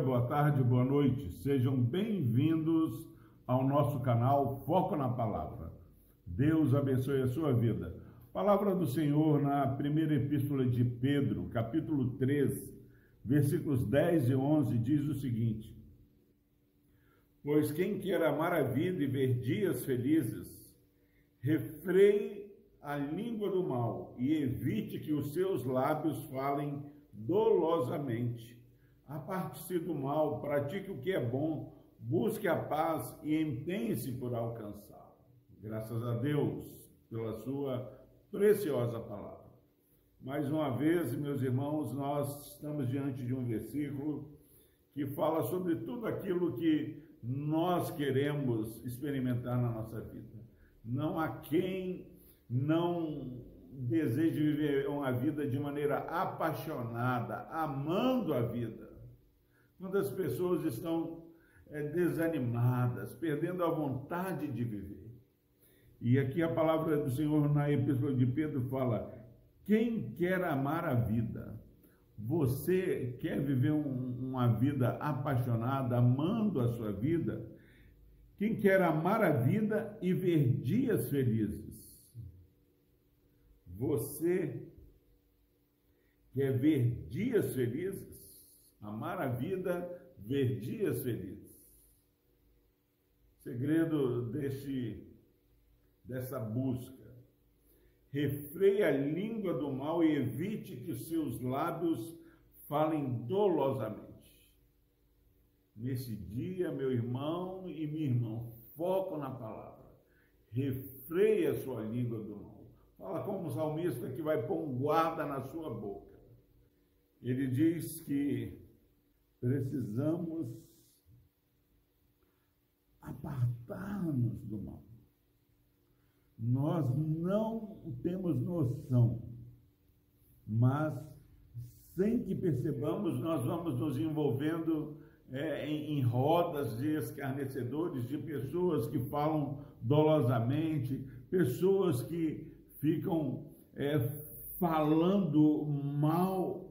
boa tarde, boa noite. Sejam bem-vindos ao nosso canal Foco na Palavra. Deus abençoe a sua vida. Palavra do Senhor na primeira epístola de Pedro, capítulo 3, versículos 10 e 11, diz o seguinte: Pois quem quer amar a vida e ver dias felizes, refreie a língua do mal e evite que os seus lábios falem dolosamente aparte-se do mal, pratique o que é bom, busque a paz e empenhe-se por alcançá-la. Graças a Deus pela sua preciosa palavra. Mais uma vez, meus irmãos, nós estamos diante de um versículo que fala sobre tudo aquilo que nós queremos experimentar na nossa vida. Não há quem não deseje viver uma vida de maneira apaixonada, amando a vida quando as pessoas estão é, desanimadas, perdendo a vontade de viver. E aqui a palavra do Senhor na Epístola de Pedro fala: quem quer amar a vida? Você quer viver um, uma vida apaixonada, amando a sua vida? Quem quer amar a vida e ver dias felizes? Você quer ver dias felizes? Amar a vida, ver dias felizes. Segredo deste, dessa busca. Refreie a língua do mal e evite que seus lábios falem dolosamente. Nesse dia, meu irmão e minha irmã, foco na palavra. Refreie a sua língua do mal. Fala como o salmista que vai pôr um guarda na sua boca. Ele diz que precisamos apartar-nos do mal. Nós não temos noção, mas sem que percebamos, nós vamos nos envolvendo é, em, em, rodas de escarnecedores, de pessoas que falam dolosamente, pessoas que ficam é, falando mal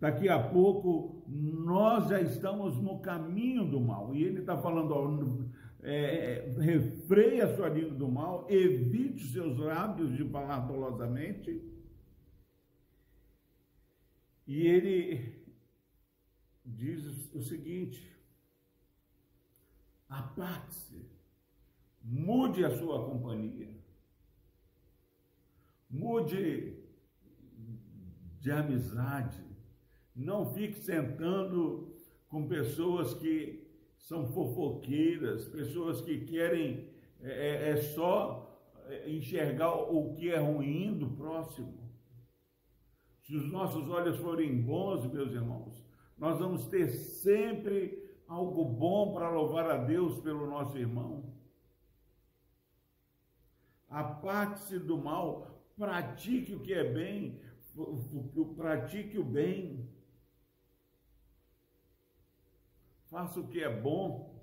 Daqui a pouco nós já estamos no caminho do mal. E ele está falando, ó, é, refreie a sua língua do mal, evite seus lábios de falar dolosamente. E ele diz o seguinte: aparte-se, mude a sua companhia, mude de amizade, não fique sentando com pessoas que são fofoqueiras, pessoas que querem é, é, é só é, enxergar o que é ruim do próximo. Se os nossos olhos forem bons, meus irmãos, nós vamos ter sempre algo bom para louvar a Deus pelo nosso irmão. Aparte-se do mal, pratique o que é bem, pratique o bem. Faça o que é bom,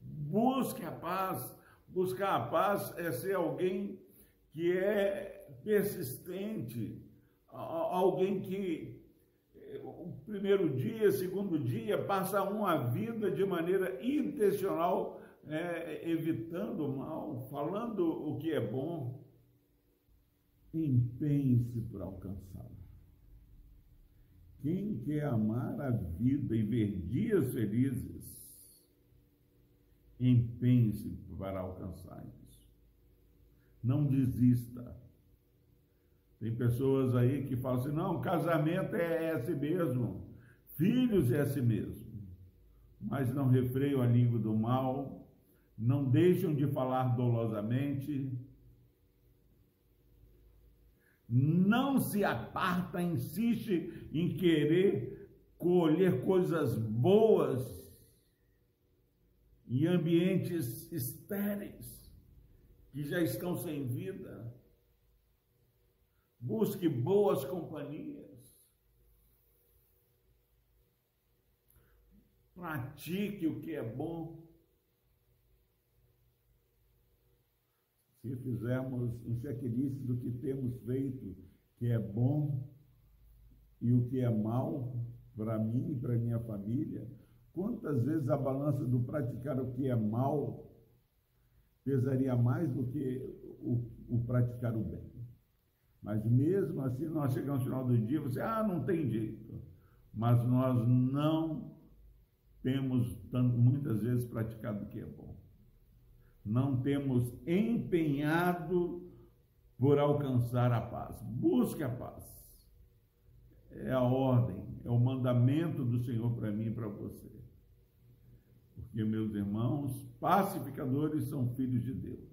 busque a paz. Buscar a paz é ser alguém que é persistente, alguém que eh, o primeiro dia, segundo dia, passa uma vida de maneira intencional, é, evitando o mal, falando o que é bom. Empenhe-se por alcançá-lo. Quem quer amar a vida e ver dias felizes, empenhe-se para alcançar isso. Não desista. Tem pessoas aí que falam assim: não, casamento é esse mesmo, filhos é esse mesmo. Mas não refreiam a língua do mal, não deixam de falar dolosamente, não se aparta, insiste em querer colher coisas boas em ambientes estéreis que já estão sem vida. Busque boas companhias. Pratique o que é bom. Se fizermos um checklist do que temos feito, que é bom, e o que é mal para mim e para minha família, quantas vezes a balança do praticar o que é mal pesaria mais do que o, o praticar o bem. Mas mesmo assim, nós chegamos no final do dia, você, ah, não tem jeito. Mas nós não temos muitas vezes praticado o que é bom. Não temos empenhado por alcançar a paz. Busque a paz. É a ordem, é o mandamento do Senhor para mim e para você. Porque, meus irmãos, pacificadores são filhos de Deus.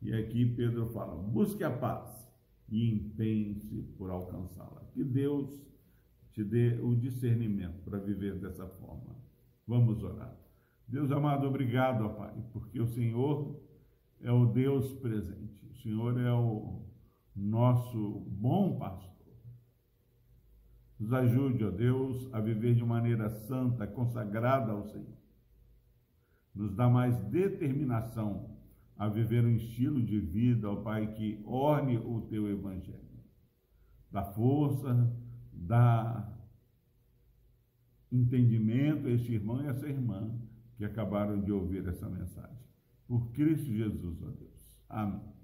E aqui Pedro fala: busque a paz e empenhe-se por alcançá-la. Que Deus te dê o discernimento para viver dessa forma. Vamos orar. Deus amado, obrigado, ó Pai, porque o Senhor é o Deus presente. O Senhor é o nosso bom pastor. Nos ajude, ó Deus, a viver de maneira santa, consagrada ao Senhor. Nos dá mais determinação a viver um estilo de vida, ó Pai, que orne o teu evangelho. Dá força, dá entendimento a este irmão e essa irmã que acabaram de ouvir essa mensagem. Por Cristo Jesus, ó Deus. Amém.